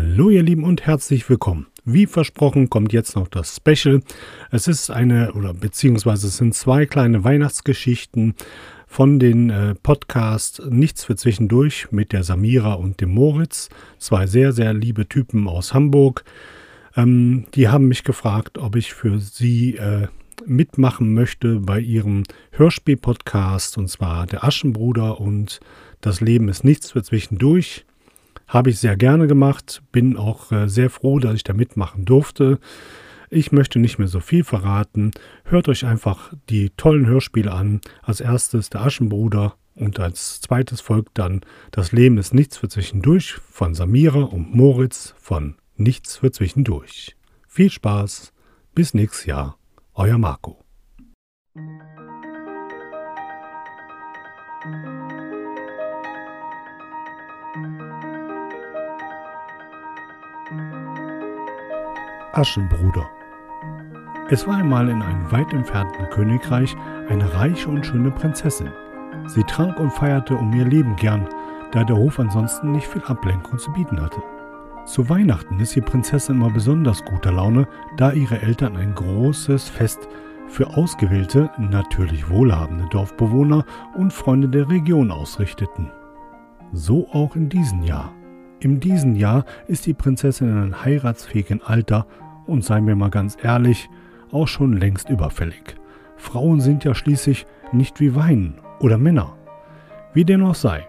Hallo ihr Lieben und herzlich willkommen. Wie versprochen kommt jetzt noch das Special. Es ist eine oder beziehungsweise es sind zwei kleine Weihnachtsgeschichten von den äh, Podcast Nichts für zwischendurch mit der Samira und dem Moritz. Zwei sehr, sehr liebe Typen aus Hamburg. Ähm, die haben mich gefragt, ob ich für sie äh, mitmachen möchte bei ihrem Hörspiel-Podcast und zwar der Aschenbruder und das Leben ist nichts für zwischendurch. Habe ich sehr gerne gemacht, bin auch äh, sehr froh, dass ich da mitmachen durfte. Ich möchte nicht mehr so viel verraten. Hört euch einfach die tollen Hörspiele an. Als erstes der Aschenbruder und als zweites folgt dann Das Leben ist nichts für zwischendurch von Samira und Moritz von Nichts für zwischendurch. Viel Spaß, bis nächstes Jahr, euer Marco. Aschenbruder. Es war einmal in einem weit entfernten Königreich eine reiche und schöne Prinzessin. Sie trank und feierte um ihr Leben gern, da der Hof ansonsten nicht viel Ablenkung zu bieten hatte. Zu Weihnachten ist die Prinzessin immer besonders guter Laune, da ihre Eltern ein großes Fest für ausgewählte, natürlich wohlhabende Dorfbewohner und Freunde der Region ausrichteten. So auch in diesem Jahr. In diesem Jahr ist die Prinzessin in einem heiratsfähigen Alter und seien wir mal ganz ehrlich, auch schon längst überfällig. Frauen sind ja schließlich nicht wie Wein oder Männer. Wie dem auch sei,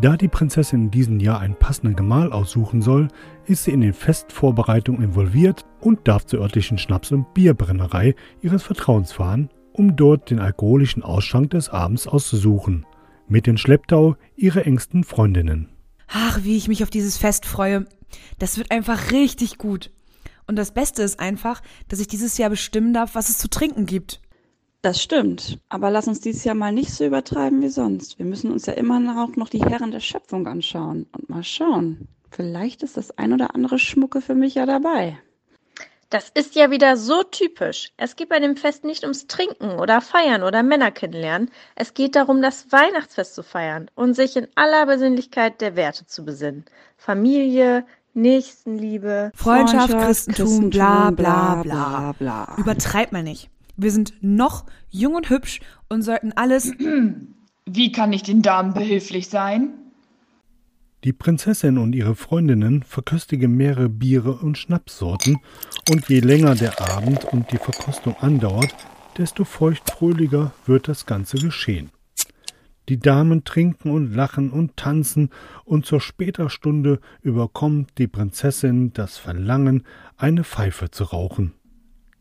da die Prinzessin in diesem Jahr einen passenden Gemahl aussuchen soll, ist sie in den Festvorbereitungen involviert und darf zur örtlichen Schnaps- und Bierbrennerei ihres Vertrauens fahren, um dort den alkoholischen Ausschank des Abends auszusuchen. Mit den Schlepptau ihre engsten Freundinnen. Ach, wie ich mich auf dieses Fest freue. Das wird einfach richtig gut. Und das Beste ist einfach, dass ich dieses Jahr bestimmen darf, was es zu trinken gibt. Das stimmt. Aber lass uns dieses Jahr mal nicht so übertreiben wie sonst. Wir müssen uns ja immer auch noch die Herren der Schöpfung anschauen. Und mal schauen. Vielleicht ist das ein oder andere Schmucke für mich ja dabei. Das ist ja wieder so typisch. Es geht bei dem Fest nicht ums Trinken oder Feiern oder Männer kennenlernen. Es geht darum, das Weihnachtsfest zu feiern und sich in aller Besinnlichkeit der Werte zu besinnen. Familie, Nächstenliebe, Freundschaft, Freundschaft Christentum, Christentum, bla bla bla bla. Übertreib mal nicht. Wir sind noch jung und hübsch und sollten alles. Wie kann ich den Damen behilflich sein? Die Prinzessin und ihre Freundinnen verköstigen mehrere Biere und Schnapssorten, und je länger der Abend und die Verkostung andauert, desto feuchtfröhlicher wird das Ganze geschehen. Die Damen trinken und lachen und tanzen, und zur später Stunde überkommt die Prinzessin das Verlangen, eine Pfeife zu rauchen.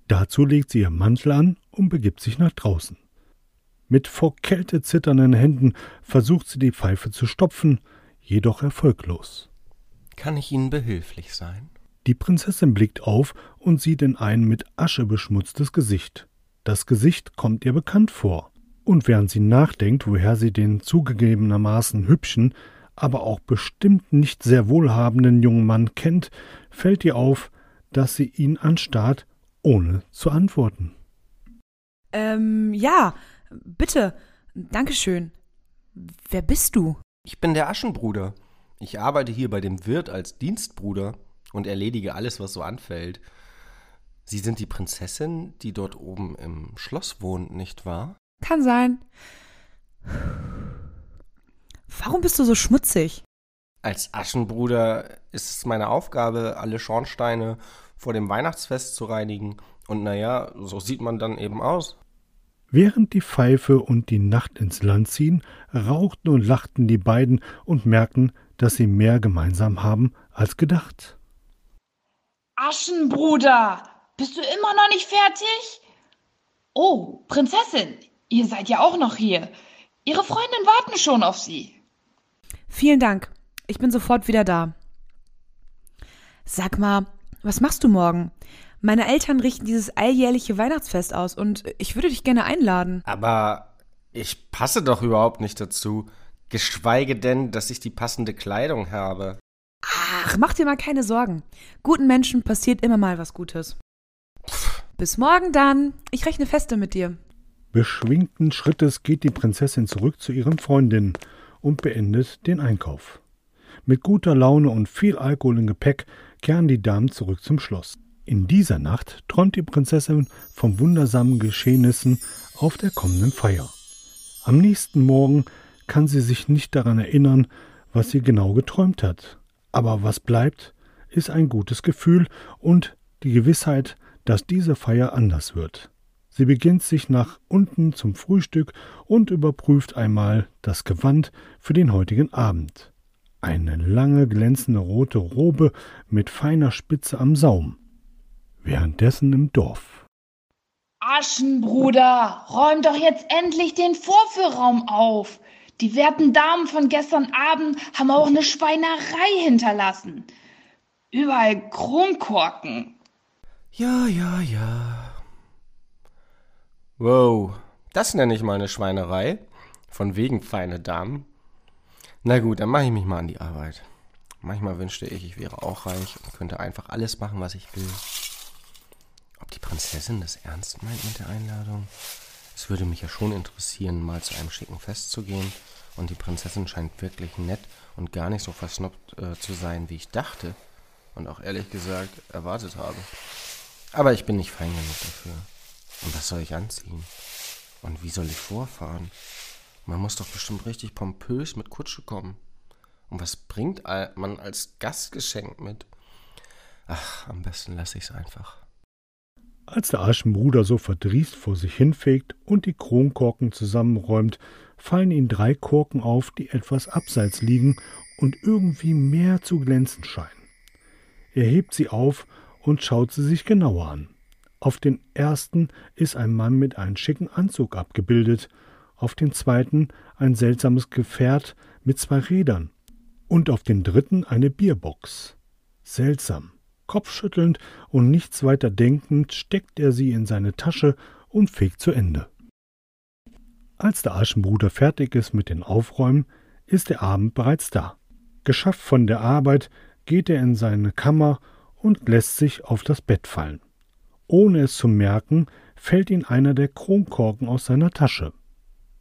Dazu legt sie ihr Mantel an und begibt sich nach draußen. Mit vor Kälte zitternden Händen versucht sie die Pfeife zu stopfen, jedoch erfolglos. Kann ich Ihnen behilflich sein? Die Prinzessin blickt auf und sieht in ein mit Asche beschmutztes Gesicht. Das Gesicht kommt ihr bekannt vor. Und während sie nachdenkt, woher sie den zugegebenermaßen hübschen, aber auch bestimmt nicht sehr wohlhabenden jungen Mann kennt, fällt ihr auf, dass sie ihn anstarrt, ohne zu antworten. Ähm, ja, bitte. Dankeschön. Wer bist du? Ich bin der Aschenbruder. Ich arbeite hier bei dem Wirt als Dienstbruder und erledige alles, was so anfällt. Sie sind die Prinzessin, die dort oben im Schloss wohnt, nicht wahr? Kann sein. Warum bist du so schmutzig? Als Aschenbruder ist es meine Aufgabe, alle Schornsteine vor dem Weihnachtsfest zu reinigen. Und naja, so sieht man dann eben aus. Während die Pfeife und die Nacht ins Land ziehen, rauchten und lachten die beiden und merkten, dass sie mehr gemeinsam haben als gedacht. Aschenbruder, bist du immer noch nicht fertig? Oh, Prinzessin, ihr seid ja auch noch hier. Ihre Freundinnen warten schon auf Sie. Vielen Dank. Ich bin sofort wieder da. Sag mal, was machst du morgen? Meine Eltern richten dieses alljährliche Weihnachtsfest aus und ich würde dich gerne einladen. Aber ich passe doch überhaupt nicht dazu. Geschweige denn, dass ich die passende Kleidung habe. Ach, mach dir mal keine Sorgen. Guten Menschen passiert immer mal was Gutes. Bis morgen dann. Ich rechne feste mit dir. Beschwingten Schrittes geht die Prinzessin zurück zu ihren Freundinnen und beendet den Einkauf. Mit guter Laune und viel Alkohol im Gepäck kehren die Damen zurück zum Schloss. In dieser Nacht träumt die Prinzessin von wundersamen Geschehnissen auf der kommenden Feier. Am nächsten Morgen kann sie sich nicht daran erinnern, was sie genau geträumt hat. Aber was bleibt, ist ein gutes Gefühl und die Gewissheit, dass diese Feier anders wird. Sie beginnt sich nach unten zum Frühstück und überprüft einmal das Gewand für den heutigen Abend. Eine lange glänzende rote Robe mit feiner Spitze am Saum. Währenddessen im Dorf. Aschenbruder, räum doch jetzt endlich den Vorführraum auf. Die werten Damen von gestern Abend haben auch eine Schweinerei hinterlassen. Überall Kronkorken. Ja, ja, ja. Wow, das nenne ich mal eine Schweinerei. Von wegen feine Damen. Na gut, dann mache ich mich mal an die Arbeit. Manchmal wünschte ich, ich wäre auch reich und könnte einfach alles machen, was ich will. Ob die Prinzessin das ernst meint mit der Einladung? Es würde mich ja schon interessieren, mal zu einem schicken Fest zu gehen. Und die Prinzessin scheint wirklich nett und gar nicht so versnoppt äh, zu sein, wie ich dachte. Und auch ehrlich gesagt erwartet habe. Aber ich bin nicht fein genug dafür. Und was soll ich anziehen? Und wie soll ich vorfahren? Man muss doch bestimmt richtig pompös mit Kutsche kommen. Und was bringt man als Gastgeschenk mit? Ach, am besten lasse ich's einfach. Als der Aschenbruder so verdrießt vor sich hinfegt und die Kronkorken zusammenräumt, fallen ihm drei Korken auf, die etwas abseits liegen und irgendwie mehr zu glänzen scheinen. Er hebt sie auf und schaut sie sich genauer an. Auf den ersten ist ein Mann mit einem schicken Anzug abgebildet, auf den zweiten ein seltsames Gefährt mit zwei Rädern und auf den dritten eine Bierbox. Seltsam. Kopfschüttelnd und nichts weiter denkend steckt er sie in seine Tasche und fegt zu Ende. Als der Aschenbruder fertig ist mit den Aufräumen, ist der Abend bereits da. Geschafft von der Arbeit geht er in seine Kammer und lässt sich auf das Bett fallen. Ohne es zu merken, fällt ihm einer der Kronkorken aus seiner Tasche.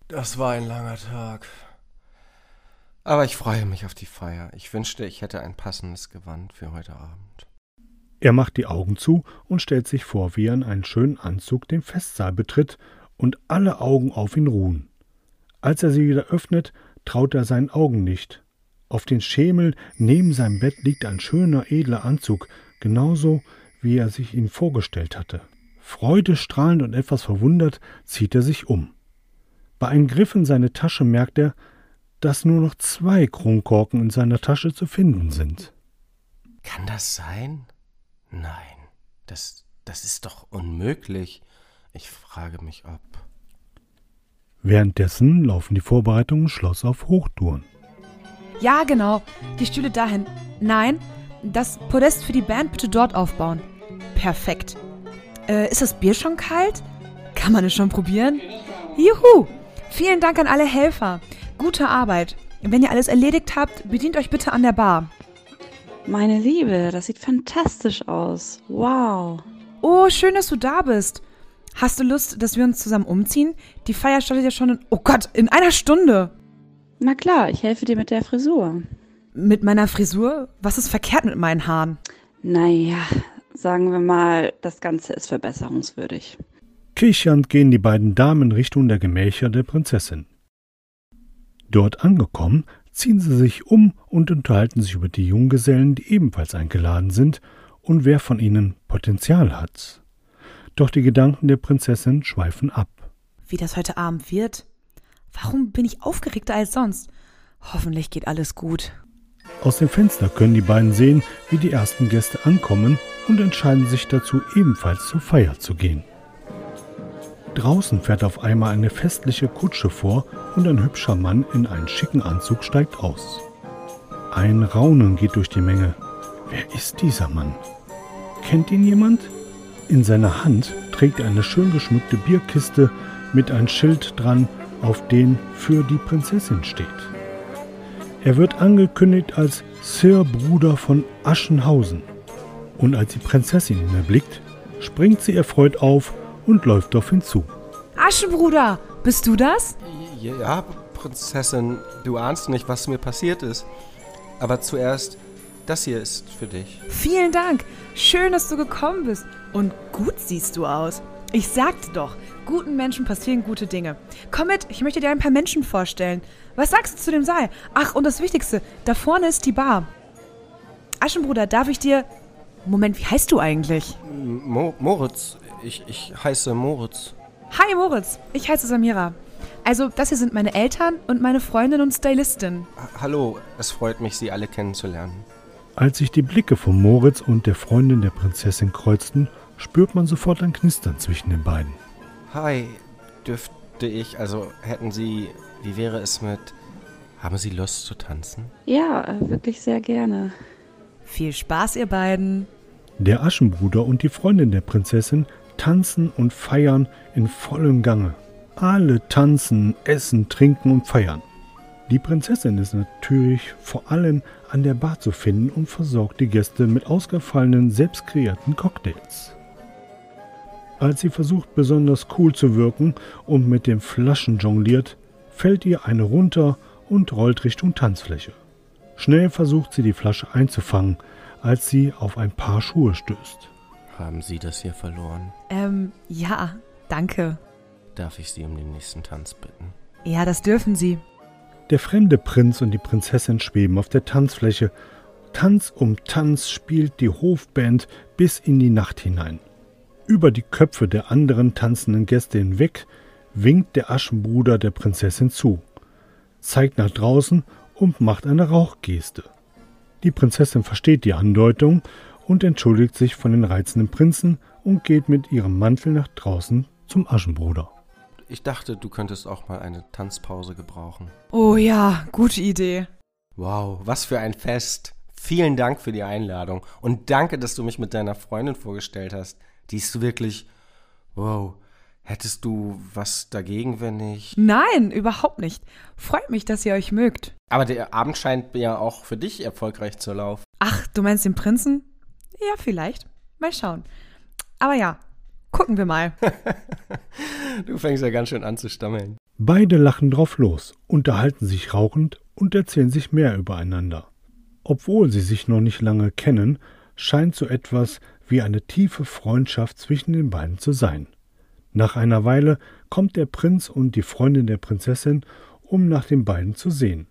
Das war ein langer Tag. Aber ich freue mich auf die Feier. Ich wünschte, ich hätte ein passendes Gewand für heute Abend. Er macht die Augen zu und stellt sich vor, wie er in einen schönen Anzug den Festsaal betritt und alle Augen auf ihn ruhen. Als er sie wieder öffnet, traut er seinen Augen nicht. Auf den Schemel neben seinem Bett liegt ein schöner, edler Anzug, genauso wie er sich ihn vorgestellt hatte. Freudestrahlend und etwas verwundert zieht er sich um. Bei einem Griff in seine Tasche merkt er, dass nur noch zwei Kronkorken in seiner Tasche zu finden sind. Kann das sein? Nein, das, das ist doch unmöglich. Ich frage mich, ob. Währenddessen laufen die Vorbereitungen im Schloss auf Hochtouren. Ja, genau. Die Stühle dahin. Nein, das Podest für die Band bitte dort aufbauen. Perfekt. Äh, ist das Bier schon kalt? Kann man es schon probieren? Juhu! Vielen Dank an alle Helfer. Gute Arbeit. Wenn ihr alles erledigt habt, bedient euch bitte an der Bar. Meine Liebe, das sieht fantastisch aus. Wow. Oh, schön, dass du da bist. Hast du Lust, dass wir uns zusammen umziehen? Die Feier startet ja schon in, oh Gott, in einer Stunde. Na klar, ich helfe dir mit der Frisur. Mit meiner Frisur? Was ist verkehrt mit meinen Haaren? Naja, sagen wir mal, das Ganze ist verbesserungswürdig. Kichernd gehen die beiden Damen Richtung der Gemächer der Prinzessin. Dort angekommen, ziehen sie sich um und unterhalten sich über die Junggesellen, die ebenfalls eingeladen sind, und wer von ihnen Potenzial hat. Doch die Gedanken der Prinzessin schweifen ab. Wie das heute Abend wird? Warum bin ich aufgeregter als sonst? Hoffentlich geht alles gut. Aus dem Fenster können die beiden sehen, wie die ersten Gäste ankommen und entscheiden sich dazu, ebenfalls zur Feier zu gehen. Draußen fährt auf einmal eine festliche Kutsche vor und ein hübscher Mann in einen schicken Anzug steigt aus. Ein Raunen geht durch die Menge. Wer ist dieser Mann? Kennt ihn jemand? In seiner Hand trägt er eine schön geschmückte Bierkiste mit einem Schild dran, auf den für die Prinzessin steht. Er wird angekündigt als Sir Bruder von Aschenhausen. Und als die Prinzessin ihn erblickt, springt sie erfreut auf und läuft auf ihn zu. Aschenbruder, bist du das? Ja, Prinzessin, du ahnst nicht, was mir passiert ist. Aber zuerst das hier ist für dich. Vielen Dank. Schön, dass du gekommen bist. Und gut siehst du aus. Ich sagte doch, guten Menschen passieren gute Dinge. Komm mit, ich möchte dir ein paar Menschen vorstellen. Was sagst du zu dem Saal? Ach, und das Wichtigste, da vorne ist die Bar. Aschenbruder, darf ich dir... Moment, wie heißt du eigentlich? Mo Moritz, ich, ich heiße Moritz. Hi Moritz, ich heiße Samira. Also, das hier sind meine Eltern und meine Freundin und Stylistin. Ha- Hallo, es freut mich, Sie alle kennenzulernen. Als sich die Blicke von Moritz und der Freundin der Prinzessin kreuzten, spürt man sofort ein Knistern zwischen den beiden. Hi, dürfte ich, also hätten Sie, wie wäre es mit, haben Sie Lust zu tanzen? Ja, äh, wirklich sehr gerne. Viel Spaß, ihr beiden. Der Aschenbruder und die Freundin der Prinzessin tanzen und feiern in vollem Gange. Alle tanzen, essen, trinken und feiern. Die Prinzessin ist natürlich vor allem an der Bar zu finden und versorgt die Gäste mit ausgefallenen, selbst kreierten Cocktails. Als sie versucht, besonders cool zu wirken und mit den Flaschen jongliert, fällt ihr eine runter und rollt Richtung Tanzfläche. Schnell versucht sie die Flasche einzufangen, als sie auf ein paar Schuhe stößt. Haben Sie das hier verloren? Ähm, ja, danke. Darf ich Sie um den nächsten Tanz bitten? Ja, das dürfen sie. Der fremde Prinz und die Prinzessin schweben auf der Tanzfläche. Tanz um Tanz spielt die Hofband bis in die Nacht hinein. Über die Köpfe der anderen tanzenden Gäste hinweg winkt der Aschenbruder der Prinzessin zu, zeigt nach draußen und macht eine Rauchgeste. Die Prinzessin versteht die Andeutung und entschuldigt sich von den reizenden Prinzen und geht mit ihrem Mantel nach draußen zum Aschenbruder. Ich dachte, du könntest auch mal eine Tanzpause gebrauchen. Oh ja, gute Idee. Wow, was für ein Fest. Vielen Dank für die Einladung und danke, dass du mich mit deiner Freundin vorgestellt hast. Die ist wirklich. Wow. Hättest du was dagegen, wenn ich. Nein, überhaupt nicht. Freut mich, dass ihr euch mögt. Aber der Abend scheint ja auch für dich erfolgreich zu laufen. Ach, du meinst den Prinzen? Ja, vielleicht. Mal schauen. Aber ja, gucken wir mal. Du fängst ja ganz schön an zu stammeln. Beide lachen drauf los, unterhalten sich rauchend und erzählen sich mehr übereinander. Obwohl sie sich noch nicht lange kennen, scheint so etwas wie eine tiefe Freundschaft zwischen den beiden zu sein. Nach einer Weile kommt der Prinz und die Freundin der Prinzessin, um nach den beiden zu sehen.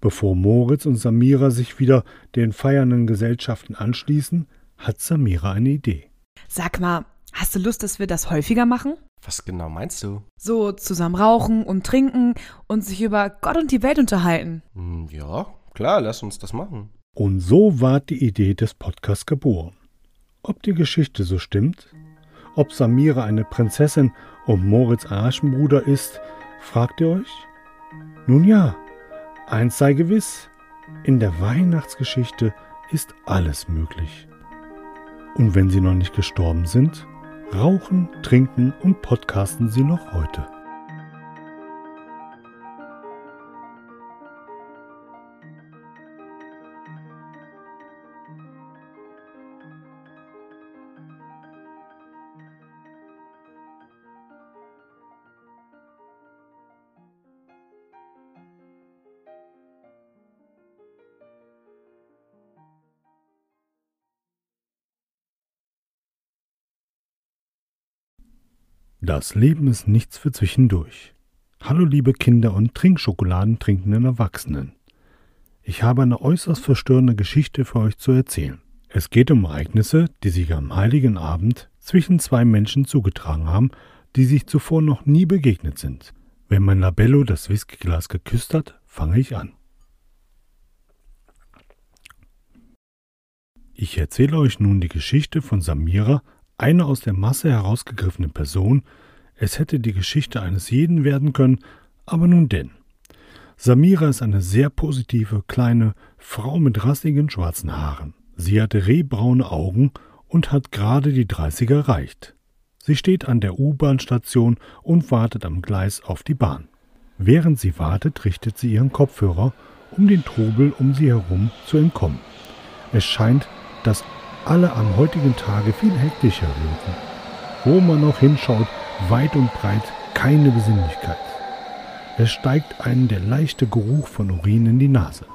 Bevor Moritz und Samira sich wieder den feiernden Gesellschaften anschließen, hat Samira eine Idee. Sag mal, hast du Lust, dass wir das häufiger machen? Was genau meinst du? So zusammen rauchen und trinken und sich über Gott und die Welt unterhalten. Hm, ja, klar, lass uns das machen. Und so ward die Idee des Podcasts geboren. Ob die Geschichte so stimmt, ob Samira eine Prinzessin und Moritz Aschenbruder ist, fragt ihr euch? Nun ja, eins sei gewiss, in der Weihnachtsgeschichte ist alles möglich. Und wenn sie noch nicht gestorben sind, rauchen, trinken und podcasten sie noch heute. Das Leben ist nichts für zwischendurch. Hallo liebe Kinder und Trinkschokoladen trinkenden Erwachsenen. Ich habe eine äußerst verstörende Geschichte für euch zu erzählen. Es geht um Ereignisse, die sich am heiligen Abend zwischen zwei Menschen zugetragen haben, die sich zuvor noch nie begegnet sind. Wenn mein Labello das Whiskyglas geküsst hat, fange ich an. Ich erzähle euch nun die Geschichte von Samira, eine aus der Masse herausgegriffene Person. Es hätte die Geschichte eines jeden werden können, aber nun denn. Samira ist eine sehr positive, kleine Frau mit rassigen schwarzen Haaren. Sie hat rehbraune Augen und hat gerade die 30 erreicht. Sie steht an der U-Bahn-Station und wartet am Gleis auf die Bahn. Während sie wartet, richtet sie ihren Kopfhörer, um den Trubel um sie herum zu entkommen. Es scheint, dass alle am heutigen Tage viel hektischer wirken. Wo man auch hinschaut, weit und breit keine Besinnlichkeit. Es steigt einen der leichte Geruch von Urin in die Nase.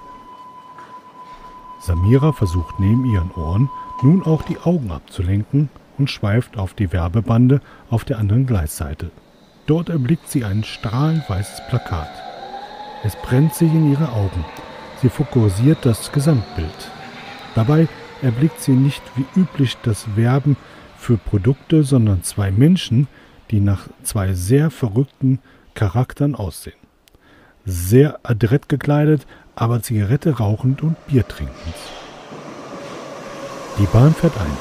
Samira versucht neben ihren Ohren nun auch die Augen abzulenken und schweift auf die Werbebande auf der anderen Gleisseite. Dort erblickt sie ein strahlend weißes Plakat. Es brennt sich in ihre Augen. Sie fokussiert das Gesamtbild. Dabei erblickt sie nicht wie üblich das Werben für Produkte, sondern zwei Menschen, die nach zwei sehr verrückten Charakteren aussehen. Sehr adrett gekleidet, aber Zigarette rauchend und Bier trinkend. Die Bahn fährt ein.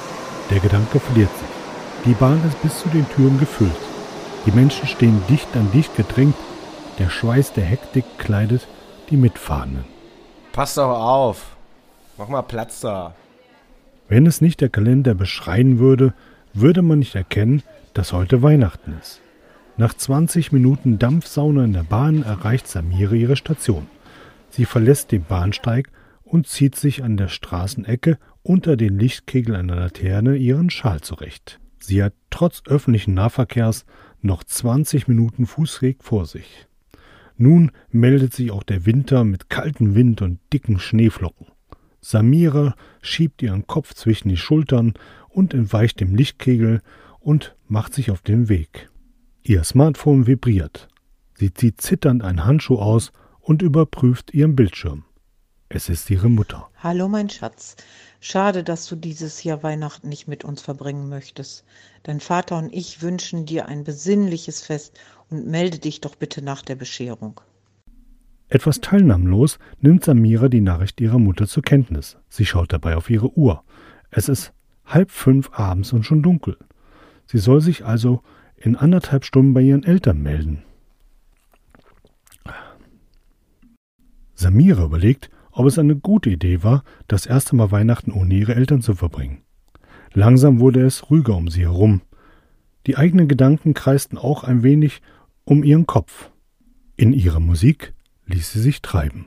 Der Gedanke verliert sich. Die Bahn ist bis zu den Türen gefüllt. Die Menschen stehen dicht an dicht gedrängt. Der Schweiß der Hektik kleidet die Mitfahrenden. Pass doch auf. Mach mal Platz da. Wenn es nicht der Kalender beschreien würde, würde man nicht erkennen, dass heute Weihnachten ist. Nach 20 Minuten Dampfsauna in der Bahn erreicht Samira ihre Station. Sie verlässt den Bahnsteig und zieht sich an der Straßenecke unter den Lichtkegel einer Laterne ihren Schal zurecht. Sie hat trotz öffentlichen Nahverkehrs noch 20 Minuten Fußweg vor sich. Nun meldet sich auch der Winter mit kaltem Wind und dicken Schneeflocken. Samira schiebt ihren Kopf zwischen die Schultern und entweicht dem Lichtkegel und macht sich auf den Weg. Ihr Smartphone vibriert. Sie zieht zitternd einen Handschuh aus und überprüft ihren Bildschirm. Es ist ihre Mutter. Hallo, mein Schatz. Schade, dass du dieses Jahr Weihnachten nicht mit uns verbringen möchtest. Dein Vater und ich wünschen dir ein besinnliches Fest und melde dich doch bitte nach der Bescherung. Etwas teilnahmlos nimmt Samira die Nachricht ihrer Mutter zur Kenntnis. Sie schaut dabei auf ihre Uhr. Es ist halb fünf abends und schon dunkel. Sie soll sich also in anderthalb Stunden bei ihren Eltern melden. Samira überlegt, ob es eine gute Idee war, das erste Mal Weihnachten ohne ihre Eltern zu verbringen. Langsam wurde es ruhiger um sie herum. Die eigenen Gedanken kreisten auch ein wenig um ihren Kopf. In ihrer Musik ließ sie sich treiben.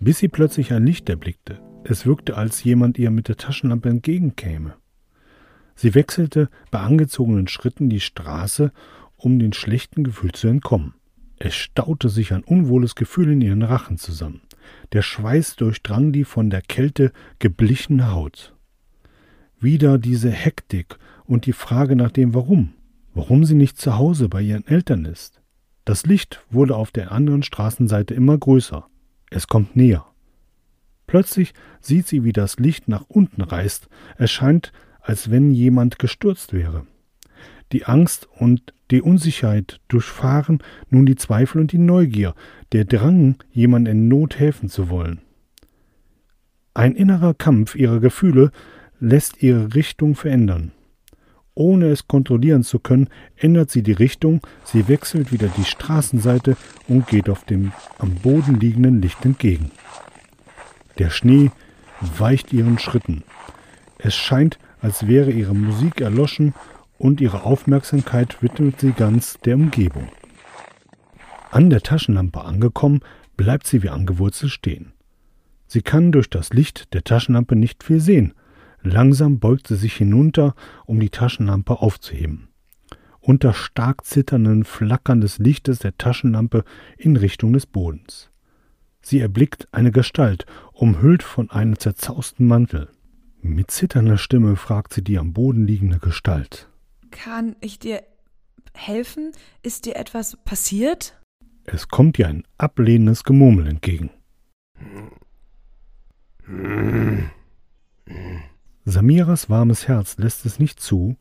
Bis sie plötzlich ein Licht erblickte. Es wirkte, als jemand ihr mit der Taschenlampe entgegenkäme. Sie wechselte bei angezogenen Schritten die Straße, um den schlechten Gefühl zu entkommen. Es staute sich ein unwohles Gefühl in ihren Rachen zusammen. Der Schweiß durchdrang die von der Kälte geblichene Haut. Wieder diese Hektik und die Frage nach dem Warum. Warum sie nicht zu Hause bei ihren Eltern ist. Das Licht wurde auf der anderen Straßenseite immer größer. Es kommt näher. Plötzlich sieht sie, wie das Licht nach unten reißt. Es scheint, als wenn jemand gestürzt wäre. Die Angst und die Unsicherheit durchfahren nun die Zweifel und die Neugier, der Drang, jemand in Not helfen zu wollen. Ein innerer Kampf ihrer Gefühle lässt ihre Richtung verändern. Ohne es kontrollieren zu können, ändert sie die Richtung, sie wechselt wieder die Straßenseite und geht auf dem am Boden liegenden Licht entgegen. Der Schnee weicht ihren Schritten. Es scheint, als wäre ihre Musik erloschen und ihre Aufmerksamkeit widmet sie ganz der Umgebung. An der Taschenlampe angekommen, bleibt sie wie angewurzelt stehen. Sie kann durch das Licht der Taschenlampe nicht viel sehen, Langsam beugt sie sich hinunter, um die Taschenlampe aufzuheben. Unter stark zitternden Flackern des Lichtes der Taschenlampe in Richtung des Bodens. Sie erblickt eine Gestalt, umhüllt von einem zerzausten Mantel. Mit zitternder Stimme fragt sie die am Boden liegende Gestalt. Kann ich dir helfen? Ist dir etwas passiert? Es kommt ihr ein ablehnendes Gemurmel entgegen. Samiras warmes Herz lässt es nicht zu,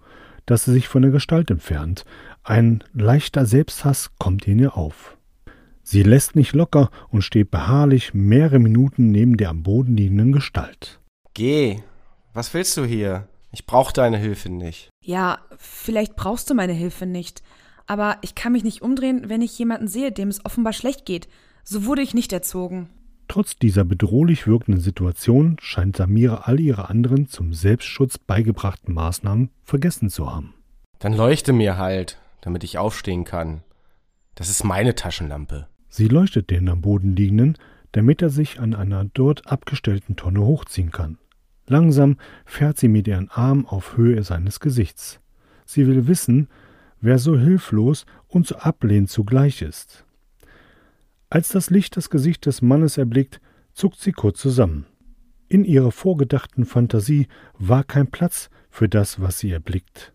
dass sie sich von der Gestalt entfernt. Ein leichter Selbsthass kommt in ihr auf. Sie lässt nicht locker und steht beharrlich mehrere Minuten neben der am Boden liegenden Gestalt. Geh. Was willst du hier? Ich brauch deine Hilfe nicht. Ja, vielleicht brauchst du meine Hilfe nicht. Aber ich kann mich nicht umdrehen, wenn ich jemanden sehe, dem es offenbar schlecht geht. So wurde ich nicht erzogen. Trotz dieser bedrohlich wirkenden Situation scheint Samira all ihre anderen zum Selbstschutz beigebrachten Maßnahmen vergessen zu haben. Dann leuchte mir halt, damit ich aufstehen kann. Das ist meine Taschenlampe. Sie leuchtet den am Boden liegenden, damit er sich an einer dort abgestellten Tonne hochziehen kann. Langsam fährt sie mit ihren Armen auf Höhe seines Gesichts. Sie will wissen, wer so hilflos und so ablehnend zugleich ist. Als das Licht das Gesicht des Mannes erblickt, zuckt sie kurz zusammen. In ihrer vorgedachten Fantasie war kein Platz für das, was sie erblickt.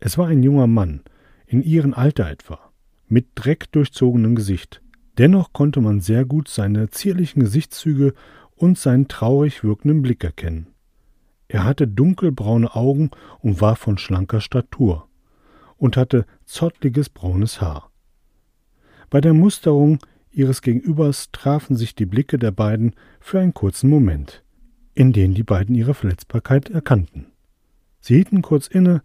Es war ein junger Mann, in ihrem Alter etwa, mit Dreck durchzogenem Gesicht. Dennoch konnte man sehr gut seine zierlichen Gesichtszüge und seinen traurig wirkenden Blick erkennen. Er hatte dunkelbraune Augen und war von schlanker Statur und hatte zottliges braunes Haar. Bei der Musterung ihres Gegenübers trafen sich die Blicke der beiden für einen kurzen Moment, in den die beiden ihre Verletzbarkeit erkannten. Sie hielten kurz inne,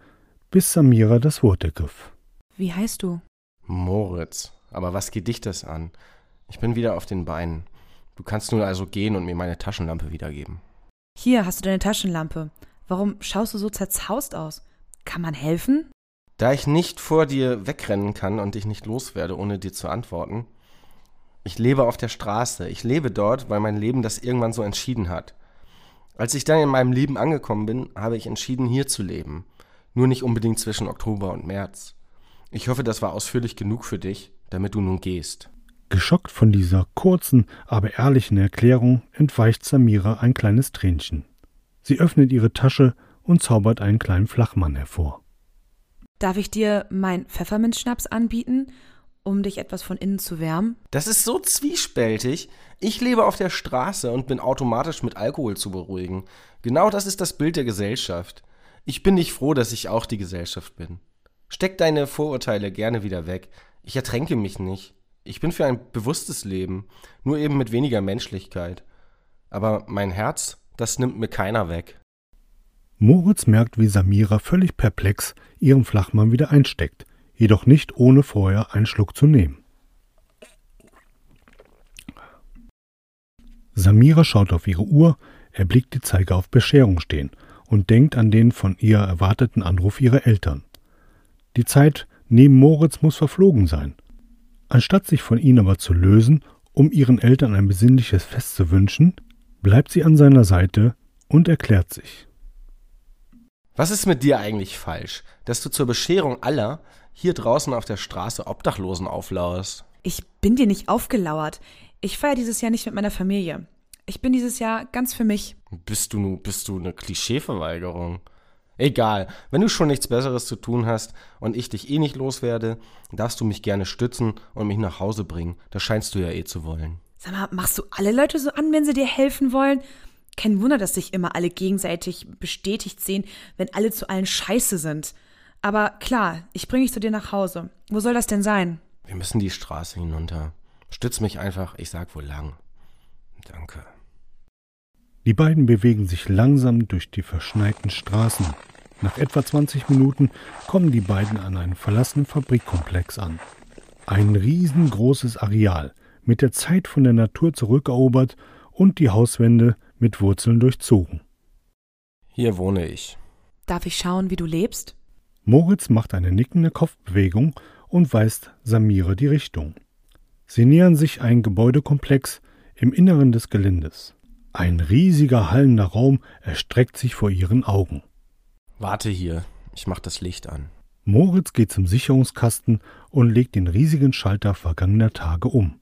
bis Samira das Wort ergriff. Wie heißt du? Moritz, aber was geht dich das an? Ich bin wieder auf den Beinen. Du kannst nun also gehen und mir meine Taschenlampe wiedergeben. Hier hast du deine Taschenlampe. Warum schaust du so zerzaust aus? Kann man helfen? Da ich nicht vor dir wegrennen kann und dich nicht loswerde, ohne dir zu antworten. Ich lebe auf der Straße. Ich lebe dort, weil mein Leben das irgendwann so entschieden hat. Als ich dann in meinem Leben angekommen bin, habe ich entschieden, hier zu leben. Nur nicht unbedingt zwischen Oktober und März. Ich hoffe, das war ausführlich genug für dich, damit du nun gehst. Geschockt von dieser kurzen, aber ehrlichen Erklärung entweicht Samira ein kleines Tränchen. Sie öffnet ihre Tasche und zaubert einen kleinen Flachmann hervor. Darf ich dir mein Pfefferminzschnaps anbieten, um dich etwas von innen zu wärmen? Das ist so zwiespältig. Ich lebe auf der Straße und bin automatisch mit Alkohol zu beruhigen. Genau das ist das Bild der Gesellschaft. Ich bin nicht froh, dass ich auch die Gesellschaft bin. Steck deine Vorurteile gerne wieder weg. Ich ertränke mich nicht. Ich bin für ein bewusstes Leben, nur eben mit weniger Menschlichkeit. Aber mein Herz, das nimmt mir keiner weg. Moritz merkt, wie Samira völlig perplex ihren Flachmann wieder einsteckt, jedoch nicht ohne vorher einen Schluck zu nehmen. Samira schaut auf ihre Uhr, erblickt die Zeiger auf Bescherung stehen und denkt an den von ihr erwarteten Anruf ihrer Eltern. Die Zeit neben Moritz muss verflogen sein. Anstatt sich von ihnen aber zu lösen, um ihren Eltern ein besinnliches Fest zu wünschen, bleibt sie an seiner Seite und erklärt sich. Was ist mit dir eigentlich falsch, dass du zur Bescherung aller hier draußen auf der Straße Obdachlosen auflauerst? Ich bin dir nicht aufgelauert. Ich feiere dieses Jahr nicht mit meiner Familie. Ich bin dieses Jahr ganz für mich. Bist du bist du eine Klischeeverweigerung? Egal, wenn du schon nichts Besseres zu tun hast und ich dich eh nicht loswerde, darfst du mich gerne stützen und mich nach Hause bringen. Das scheinst du ja eh zu wollen. Sag mal, machst du alle Leute so an, wenn sie dir helfen wollen? Kein Wunder, dass sich immer alle gegenseitig bestätigt sehen, wenn alle zu allen scheiße sind. Aber klar, ich bringe dich zu dir nach Hause. Wo soll das denn sein? Wir müssen die Straße hinunter. Stütz mich einfach, ich sag wohl lang. Danke. Die beiden bewegen sich langsam durch die verschneiten Straßen. Nach etwa 20 Minuten kommen die beiden an einem verlassenen Fabrikkomplex an. Ein riesengroßes Areal, mit der Zeit von der Natur zurückerobert und die Hauswände mit Wurzeln durchzogen. Hier wohne ich. Darf ich schauen, wie du lebst? Moritz macht eine nickende Kopfbewegung und weist Samira die Richtung. Sie nähern sich einem Gebäudekomplex im Inneren des Geländes. Ein riesiger hallender Raum erstreckt sich vor ihren Augen. Warte hier, ich mach das Licht an. Moritz geht zum Sicherungskasten und legt den riesigen Schalter vergangener Tage um.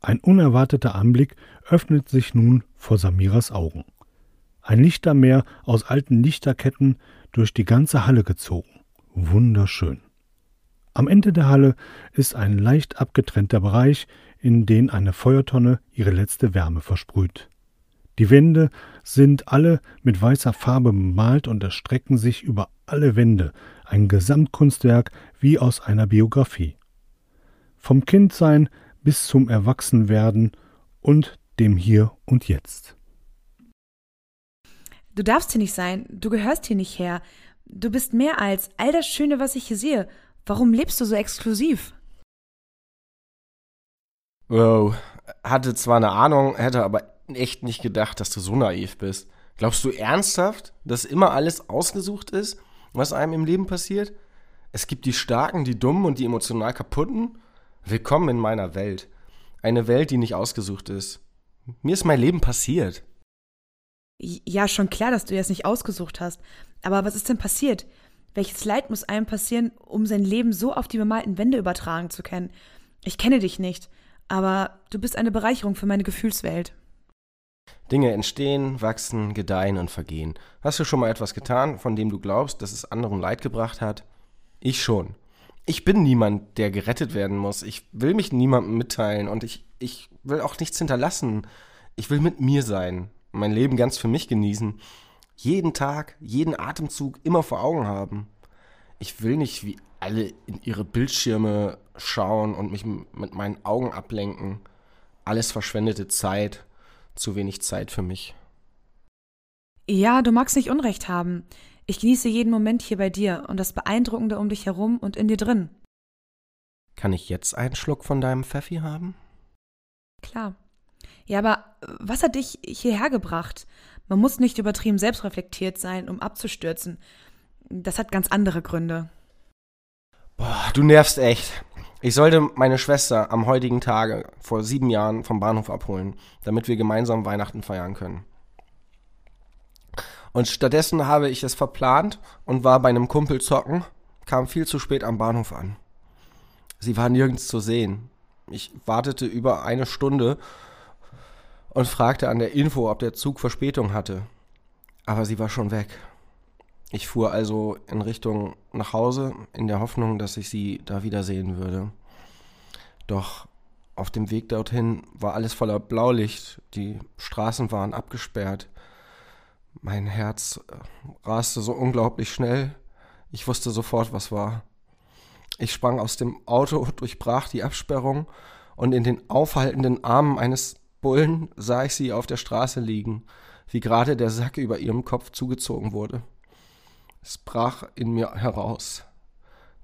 Ein unerwarteter Anblick öffnet sich nun vor Samiras Augen. Ein Lichtermeer aus alten Lichterketten durch die ganze Halle gezogen. Wunderschön. Am Ende der Halle ist ein leicht abgetrennter Bereich, in den eine Feuertonne ihre letzte Wärme versprüht. Die Wände sind alle mit weißer Farbe bemalt und erstrecken sich über alle Wände, ein Gesamtkunstwerk wie aus einer Biografie. Vom Kindsein bis zum Erwachsenwerden und dem Hier und Jetzt. Du darfst hier nicht sein, du gehörst hier nicht her. Du bist mehr als all das Schöne, was ich hier sehe. Warum lebst du so exklusiv? Wow, hatte zwar eine Ahnung, hätte aber echt nicht gedacht, dass du so naiv bist. Glaubst du ernsthaft, dass immer alles ausgesucht ist, was einem im Leben passiert? Es gibt die Starken, die Dummen und die emotional Kaputten? Willkommen in meiner Welt. Eine Welt, die nicht ausgesucht ist. Mir ist mein Leben passiert. Ja, schon klar, dass du es nicht ausgesucht hast. Aber was ist denn passiert? Welches Leid muss einem passieren, um sein Leben so auf die bemalten Wände übertragen zu können? Ich kenne dich nicht, aber du bist eine Bereicherung für meine Gefühlswelt. Dinge entstehen, wachsen, gedeihen und vergehen. Hast du schon mal etwas getan, von dem du glaubst, dass es anderen Leid gebracht hat? Ich schon. Ich bin niemand, der gerettet werden muss. Ich will mich niemandem mitteilen und ich, ich will auch nichts hinterlassen. Ich will mit mir sein, mein Leben ganz für mich genießen. Jeden Tag, jeden Atemzug immer vor Augen haben. Ich will nicht wie alle in ihre Bildschirme schauen und mich mit meinen Augen ablenken. Alles verschwendete Zeit, zu wenig Zeit für mich. Ja, du magst nicht Unrecht haben. Ich genieße jeden Moment hier bei dir und das Beeindruckende um dich herum und in dir drin. Kann ich jetzt einen Schluck von deinem Pfeffi haben? Klar. Ja, aber was hat dich hierher gebracht? Man muss nicht übertrieben selbstreflektiert sein, um abzustürzen. Das hat ganz andere Gründe. Boah, du nervst echt. Ich sollte meine Schwester am heutigen Tage vor sieben Jahren vom Bahnhof abholen, damit wir gemeinsam Weihnachten feiern können. Und stattdessen habe ich es verplant und war bei einem Kumpel zocken, kam viel zu spät am Bahnhof an. Sie war nirgends zu sehen. Ich wartete über eine Stunde und fragte an der Info, ob der Zug Verspätung hatte. Aber sie war schon weg. Ich fuhr also in Richtung nach Hause in der Hoffnung, dass ich sie da wiedersehen würde. Doch auf dem Weg dorthin war alles voller Blaulicht, die Straßen waren abgesperrt. Mein Herz äh, raste so unglaublich schnell. Ich wusste sofort, was war. Ich sprang aus dem Auto, durchbrach die Absperrung und in den aufhaltenden Armen eines Bullen sah ich sie auf der Straße liegen, wie gerade der Sack über ihrem Kopf zugezogen wurde. Es brach in mir heraus.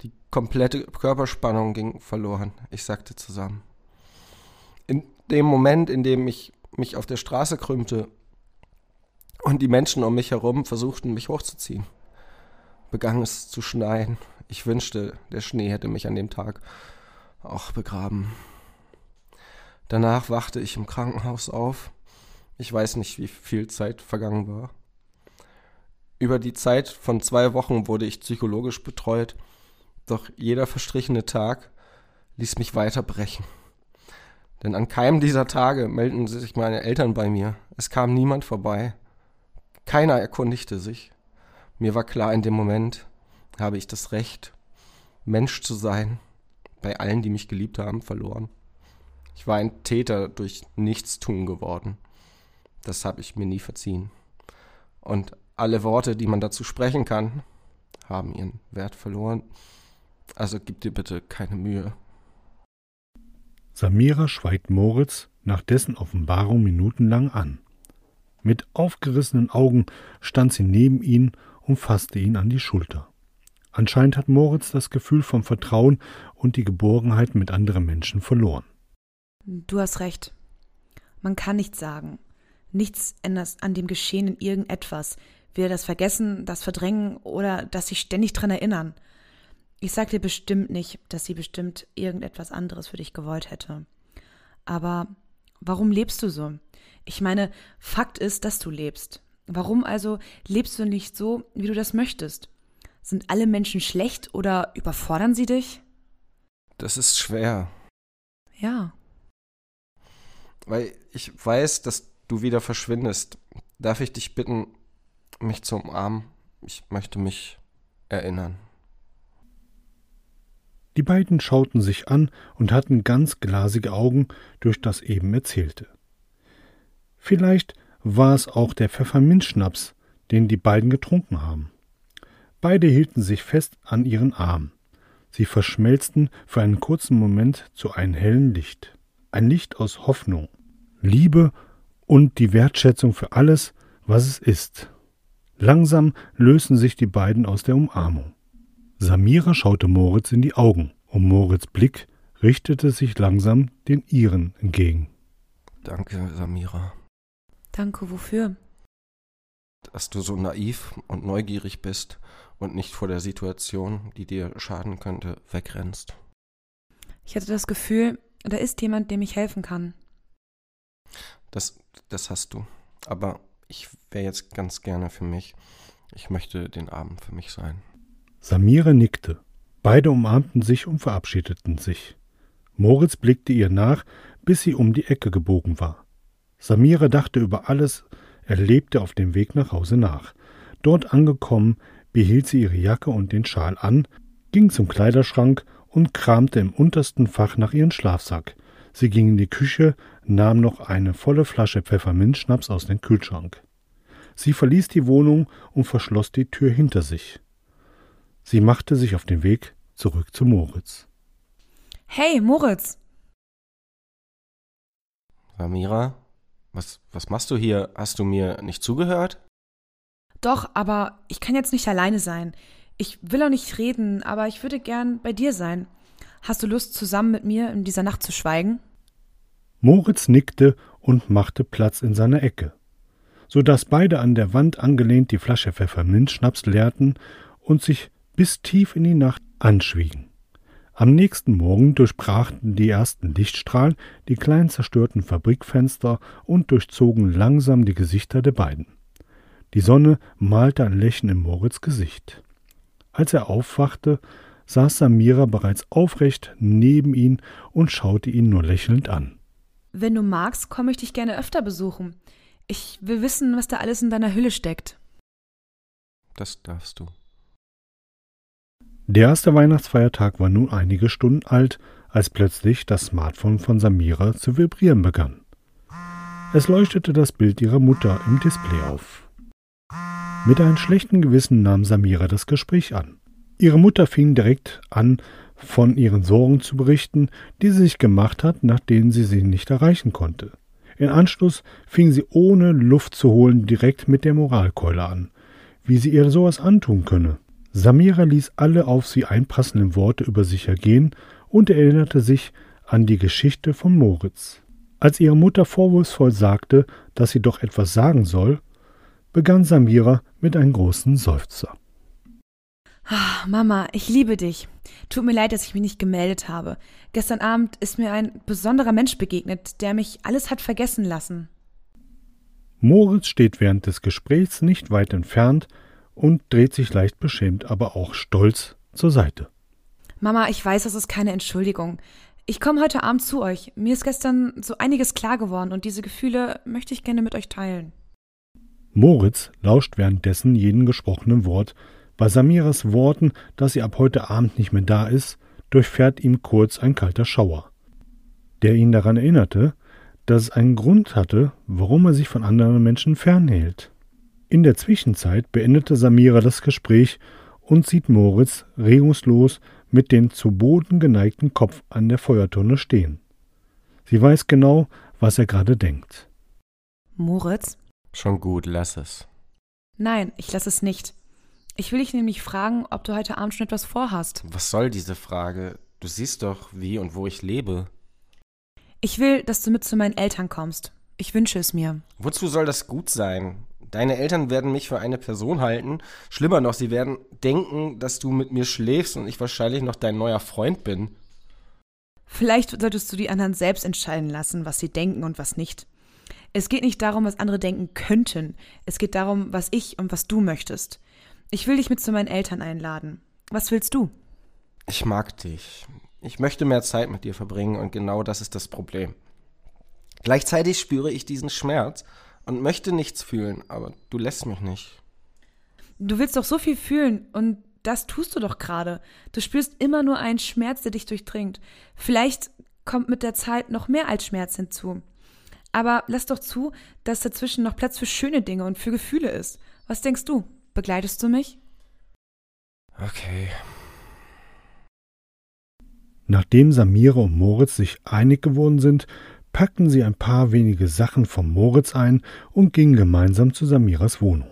Die komplette Körperspannung ging verloren. Ich sagte zusammen. In dem Moment, in dem ich mich auf der Straße krümmte und die Menschen um mich herum versuchten, mich hochzuziehen, begann es zu schneien. Ich wünschte, der Schnee hätte mich an dem Tag auch begraben. Danach wachte ich im Krankenhaus auf. Ich weiß nicht, wie viel Zeit vergangen war. Über die Zeit von zwei Wochen wurde ich psychologisch betreut, doch jeder verstrichene Tag ließ mich weiter brechen. Denn an keinem dieser Tage meldeten sich meine Eltern bei mir. Es kam niemand vorbei. Keiner erkundigte sich. Mir war klar, in dem Moment habe ich das Recht, Mensch zu sein, bei allen, die mich geliebt haben, verloren. Ich war ein Täter durch Nichtstun geworden. Das habe ich mir nie verziehen. Und alle Worte, die man dazu sprechen kann, haben ihren Wert verloren. Also gib dir bitte keine Mühe. Samira schweigt Moritz nach dessen Offenbarung minutenlang an. Mit aufgerissenen Augen stand sie neben ihn und fasste ihn an die Schulter. Anscheinend hat Moritz das Gefühl vom Vertrauen und die Geborgenheit mit anderen Menschen verloren. Du hast recht. Man kann nichts sagen. Nichts ändert an dem Geschehenen irgendetwas, wir das Vergessen, das Verdrängen oder das sich ständig dran erinnern. Ich sag dir bestimmt nicht, dass sie bestimmt irgendetwas anderes für dich gewollt hätte. Aber warum lebst du so? Ich meine, Fakt ist, dass du lebst. Warum also lebst du nicht so, wie du das möchtest? Sind alle Menschen schlecht oder überfordern sie dich? Das ist schwer. Ja. Weil ich weiß, dass du wieder verschwindest. Darf ich dich bitten, mich zu umarmen. Ich möchte mich erinnern. Die beiden schauten sich an und hatten ganz glasige Augen durch das eben Erzählte. Vielleicht war es auch der Pfefferminzschnaps, den die beiden getrunken haben. Beide hielten sich fest an ihren Arm. Sie verschmelzten für einen kurzen Moment zu einem hellen Licht. Ein Licht aus Hoffnung, Liebe und die Wertschätzung für alles, was es ist. Langsam lösten sich die beiden aus der Umarmung. Samira schaute Moritz in die Augen, und Moritz Blick richtete sich langsam den ihren entgegen. Danke, Samira. Danke, wofür? Dass du so naiv und neugierig bist und nicht vor der Situation, die dir schaden könnte, wegrennst. Ich hatte das Gefühl, da ist jemand, dem ich helfen kann. Das, das hast du. Aber ich wäre jetzt ganz gerne für mich. Ich möchte den Abend für mich sein. Samira nickte. Beide umarmten sich und verabschiedeten sich. Moritz blickte ihr nach, bis sie um die Ecke gebogen war. Samira dachte über alles Erlebte auf dem Weg nach Hause nach. Dort angekommen, behielt sie ihre Jacke und den Schal an, ging zum Kleiderschrank und kramte im untersten Fach nach ihrem Schlafsack. Sie ging in die Küche, nahm noch eine volle Flasche Pfefferminzschnaps aus dem Kühlschrank. Sie verließ die Wohnung und verschloss die Tür hinter sich. Sie machte sich auf den Weg zurück zu Moritz. Hey, Moritz! Samira, was, was machst du hier? Hast du mir nicht zugehört? Doch, aber ich kann jetzt nicht alleine sein. Ich will auch nicht reden, aber ich würde gern bei dir sein. Hast du Lust, zusammen mit mir in dieser Nacht zu schweigen? Moritz nickte und machte Platz in seiner Ecke, so dass beide an der Wand angelehnt die Flasche Pfefferminzschnaps leerten und sich bis tief in die Nacht anschwiegen. Am nächsten Morgen durchbrachten die ersten Lichtstrahlen die kleinen zerstörten Fabrikfenster und durchzogen langsam die Gesichter der beiden. Die Sonne malte ein Lächeln in Moritz Gesicht. Als er aufwachte, saß Samira bereits aufrecht neben ihn und schaute ihn nur lächelnd an. Wenn du magst, komme ich dich gerne öfter besuchen. Ich will wissen, was da alles in deiner Hülle steckt. Das darfst du. Der erste Weihnachtsfeiertag war nun einige Stunden alt, als plötzlich das Smartphone von Samira zu vibrieren begann. Es leuchtete das Bild ihrer Mutter im Display auf. Mit einem schlechten Gewissen nahm Samira das Gespräch an. Ihre Mutter fing direkt an, von ihren Sorgen zu berichten, die sie sich gemacht hat, nachdem sie sie nicht erreichen konnte. In Anschluss fing sie ohne Luft zu holen direkt mit der Moralkeule an, wie sie ihr sowas antun könne. Samira ließ alle auf sie einpassenden Worte über sich ergehen und erinnerte sich an die Geschichte von Moritz. Als ihre Mutter vorwurfsvoll sagte, dass sie doch etwas sagen soll, begann Samira mit einem großen Seufzer. Ah, Mama, ich liebe dich. Tut mir leid, dass ich mich nicht gemeldet habe. Gestern Abend ist mir ein besonderer Mensch begegnet, der mich alles hat vergessen lassen. Moritz steht während des Gesprächs nicht weit entfernt und dreht sich leicht beschämt, aber auch stolz zur Seite. Mama, ich weiß, das ist keine Entschuldigung. Ich komme heute Abend zu euch. Mir ist gestern so einiges klar geworden und diese Gefühle möchte ich gerne mit euch teilen. Moritz lauscht währenddessen jeden gesprochenen Wort. Bei Samiras Worten, dass sie ab heute Abend nicht mehr da ist, durchfährt ihm kurz ein kalter Schauer, der ihn daran erinnerte, dass es einen Grund hatte, warum er sich von anderen Menschen fernhielt. In der Zwischenzeit beendete Samira das Gespräch und sieht Moritz regungslos mit dem zu Boden geneigten Kopf an der Feuertonne stehen. Sie weiß genau, was er gerade denkt. Moritz? Schon gut, lass es. Nein, ich lass es nicht. Ich will dich nämlich fragen, ob du heute Abend schon etwas vorhast. Was soll diese Frage? Du siehst doch, wie und wo ich lebe. Ich will, dass du mit zu meinen Eltern kommst. Ich wünsche es mir. Wozu soll das gut sein? Deine Eltern werden mich für eine Person halten. Schlimmer noch, sie werden denken, dass du mit mir schläfst und ich wahrscheinlich noch dein neuer Freund bin. Vielleicht solltest du die anderen selbst entscheiden lassen, was sie denken und was nicht. Es geht nicht darum, was andere denken könnten. Es geht darum, was ich und was du möchtest. Ich will dich mit zu meinen Eltern einladen. Was willst du? Ich mag dich. Ich möchte mehr Zeit mit dir verbringen und genau das ist das Problem. Gleichzeitig spüre ich diesen Schmerz und möchte nichts fühlen, aber du lässt mich nicht. Du willst doch so viel fühlen und das tust du doch gerade. Du spürst immer nur einen Schmerz, der dich durchdringt. Vielleicht kommt mit der Zeit noch mehr als Schmerz hinzu. Aber lass doch zu, dass dazwischen noch Platz für schöne Dinge und für Gefühle ist. Was denkst du? Begleitest du mich? Okay. Nachdem Samira und Moritz sich einig geworden sind, packten sie ein paar wenige Sachen vom Moritz ein und gingen gemeinsam zu Samiras Wohnung.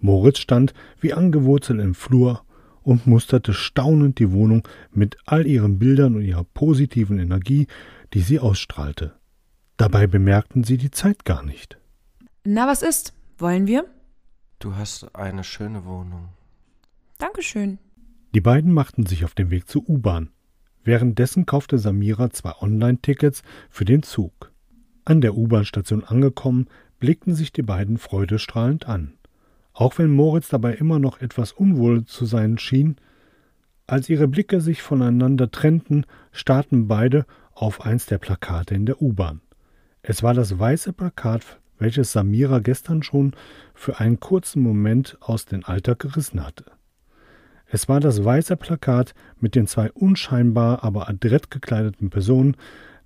Moritz stand wie angewurzelt im Flur und musterte staunend die Wohnung mit all ihren Bildern und ihrer positiven Energie, die sie ausstrahlte. Dabei bemerkten sie die Zeit gar nicht. Na, was ist? Wollen wir? Du hast eine schöne Wohnung. Dankeschön. Die beiden machten sich auf den Weg zur U-Bahn. Währenddessen kaufte Samira zwei Online-Tickets für den Zug. An der U-Bahn-Station angekommen, blickten sich die beiden freudestrahlend an. Auch wenn Moritz dabei immer noch etwas unwohl zu sein schien, Als ihre Blicke sich voneinander trennten, starrten beide auf eins der Plakate in der U-Bahn. Es war das weiße Plakat, welches Samira gestern schon für einen kurzen Moment aus dem Alltag gerissen hatte. Es war das weiße Plakat mit den zwei unscheinbar, aber adrett gekleideten Personen,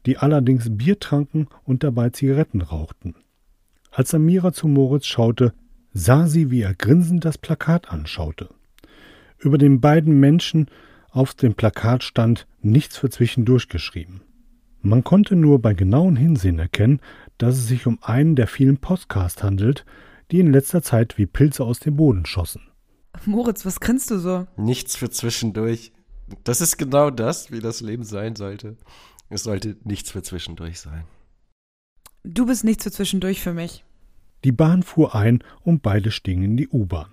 die allerdings Bier tranken und dabei Zigaretten rauchten. Als Samira zu Moritz schaute, sah sie, wie er grinsend das Plakat anschaute. Über den beiden Menschen auf dem Plakat stand nichts für zwischendurch geschrieben. Man konnte nur bei genauem Hinsehen erkennen, dass es sich um einen der vielen Podcasts handelt, die in letzter Zeit wie Pilze aus dem Boden schossen. Moritz, was grinst du so? Nichts für zwischendurch. Das ist genau das, wie das Leben sein sollte. Es sollte nichts für zwischendurch sein. Du bist nichts für zwischendurch für mich. Die Bahn fuhr ein und beide stiegen in die U-Bahn.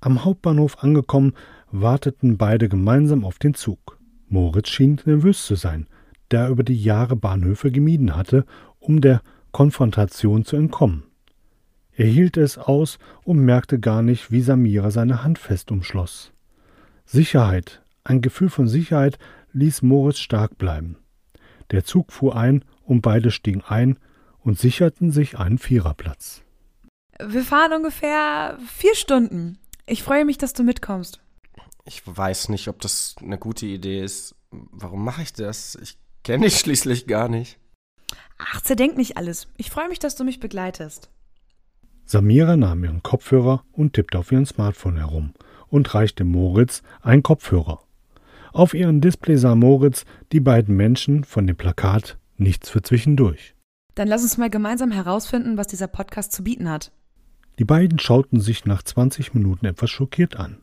Am Hauptbahnhof angekommen, warteten beide gemeinsam auf den Zug. Moritz schien nervös zu sein, da er über die Jahre Bahnhöfe gemieden hatte, um der Konfrontation zu entkommen. Er hielt es aus und merkte gar nicht, wie Samira seine Hand fest umschloss. Sicherheit, ein Gefühl von Sicherheit ließ Moritz stark bleiben. Der Zug fuhr ein und beide stiegen ein und sicherten sich einen Viererplatz. Wir fahren ungefähr vier Stunden. Ich freue mich, dass du mitkommst. Ich weiß nicht, ob das eine gute Idee ist. Warum mache ich das? Ich kenne dich schließlich gar nicht. Ach, zerdenk nicht alles. Ich freue mich, dass du mich begleitest. Samira nahm ihren Kopfhörer und tippte auf ihren Smartphone herum und reichte Moritz einen Kopfhörer. Auf ihrem Display sah Moritz die beiden Menschen von dem Plakat Nichts für zwischendurch. Dann lass uns mal gemeinsam herausfinden, was dieser Podcast zu bieten hat. Die beiden schauten sich nach 20 Minuten etwas schockiert an.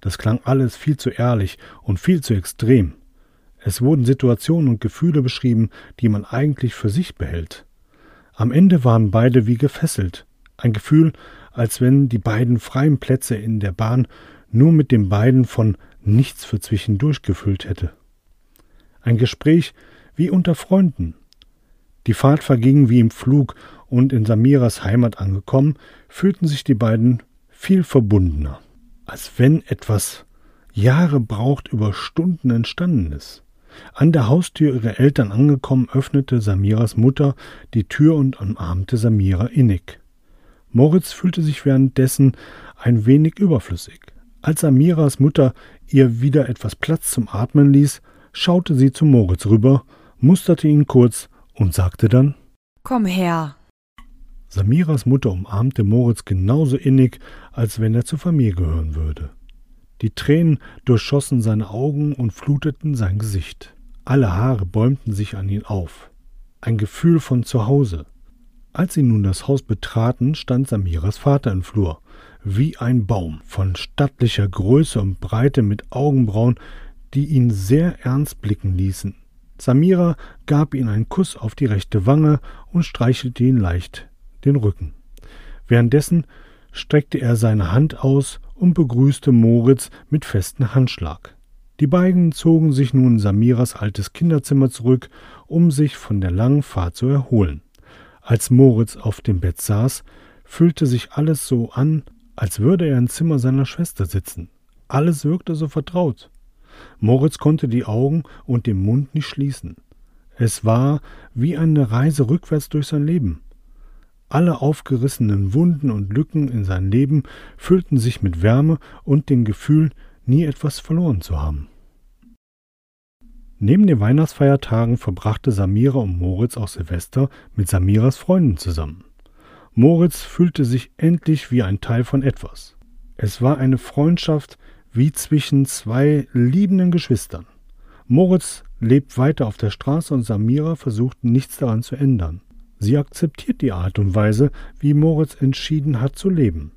Das klang alles viel zu ehrlich und viel zu extrem. Es wurden Situationen und Gefühle beschrieben, die man eigentlich für sich behält. Am Ende waren beide wie gefesselt. Ein Gefühl, als wenn die beiden freien Plätze in der Bahn nur mit den beiden von nichts für zwischendurch gefüllt hätte. Ein Gespräch wie unter Freunden. Die Fahrt verging wie im Flug, und in Samiras Heimat angekommen, fühlten sich die beiden viel verbundener, als wenn etwas Jahre braucht über Stunden entstanden ist. An der Haustür ihrer Eltern angekommen, öffnete Samiras Mutter die Tür und umarmte Samira innig. Moritz fühlte sich währenddessen ein wenig überflüssig. Als Samiras Mutter ihr wieder etwas Platz zum Atmen ließ, schaute sie zu Moritz rüber, musterte ihn kurz und sagte dann Komm her. Samiras Mutter umarmte Moritz genauso innig, als wenn er zur Familie gehören würde. Die Tränen durchschossen seine Augen und fluteten sein Gesicht. Alle Haare bäumten sich an ihn auf. Ein Gefühl von Zuhause. Als sie nun das Haus betraten, stand Samiras Vater im Flur, wie ein Baum, von stattlicher Größe und Breite mit Augenbrauen, die ihn sehr ernst blicken ließen. Samira gab ihm einen Kuss auf die rechte Wange und streichelte ihn leicht den Rücken. Währenddessen streckte er seine Hand aus und begrüßte Moritz mit festem Handschlag. Die beiden zogen sich nun in Samiras altes Kinderzimmer zurück, um sich von der langen Fahrt zu erholen. Als Moritz auf dem Bett saß, fühlte sich alles so an, als würde er im Zimmer seiner Schwester sitzen. Alles wirkte so vertraut. Moritz konnte die Augen und den Mund nicht schließen. Es war wie eine Reise rückwärts durch sein Leben. Alle aufgerissenen Wunden und Lücken in seinem Leben füllten sich mit Wärme und dem Gefühl, nie etwas verloren zu haben. Neben den Weihnachtsfeiertagen verbrachte Samira und Moritz auch Silvester mit Samiras Freunden zusammen. Moritz fühlte sich endlich wie ein Teil von etwas. Es war eine Freundschaft wie zwischen zwei liebenden Geschwistern. Moritz lebt weiter auf der Straße und Samira versucht nichts daran zu ändern. Sie akzeptiert die Art und Weise, wie Moritz entschieden hat zu leben.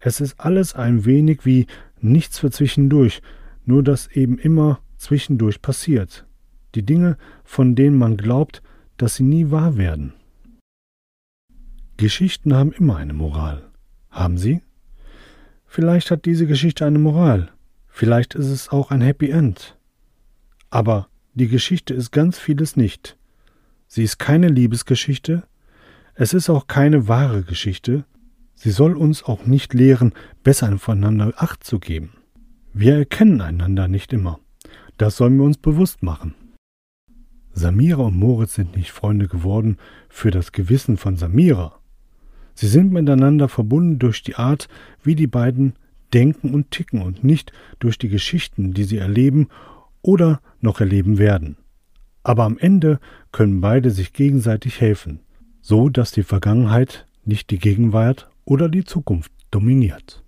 Es ist alles ein wenig wie nichts für zwischendurch, nur dass eben immer zwischendurch passiert. Die Dinge, von denen man glaubt, dass sie nie wahr werden. Geschichten haben immer eine Moral. Haben sie? Vielleicht hat diese Geschichte eine Moral. Vielleicht ist es auch ein Happy End. Aber die Geschichte ist ganz vieles nicht. Sie ist keine Liebesgeschichte, es ist auch keine wahre Geschichte, sie soll uns auch nicht lehren, besser aufeinander Acht zu geben. Wir erkennen einander nicht immer. Das sollen wir uns bewusst machen. Samira und Moritz sind nicht Freunde geworden für das Gewissen von Samira. Sie sind miteinander verbunden durch die Art, wie die beiden denken und ticken und nicht durch die Geschichten, die sie erleben oder noch erleben werden. Aber am Ende können beide sich gegenseitig helfen, so dass die Vergangenheit nicht die Gegenwart oder die Zukunft dominiert.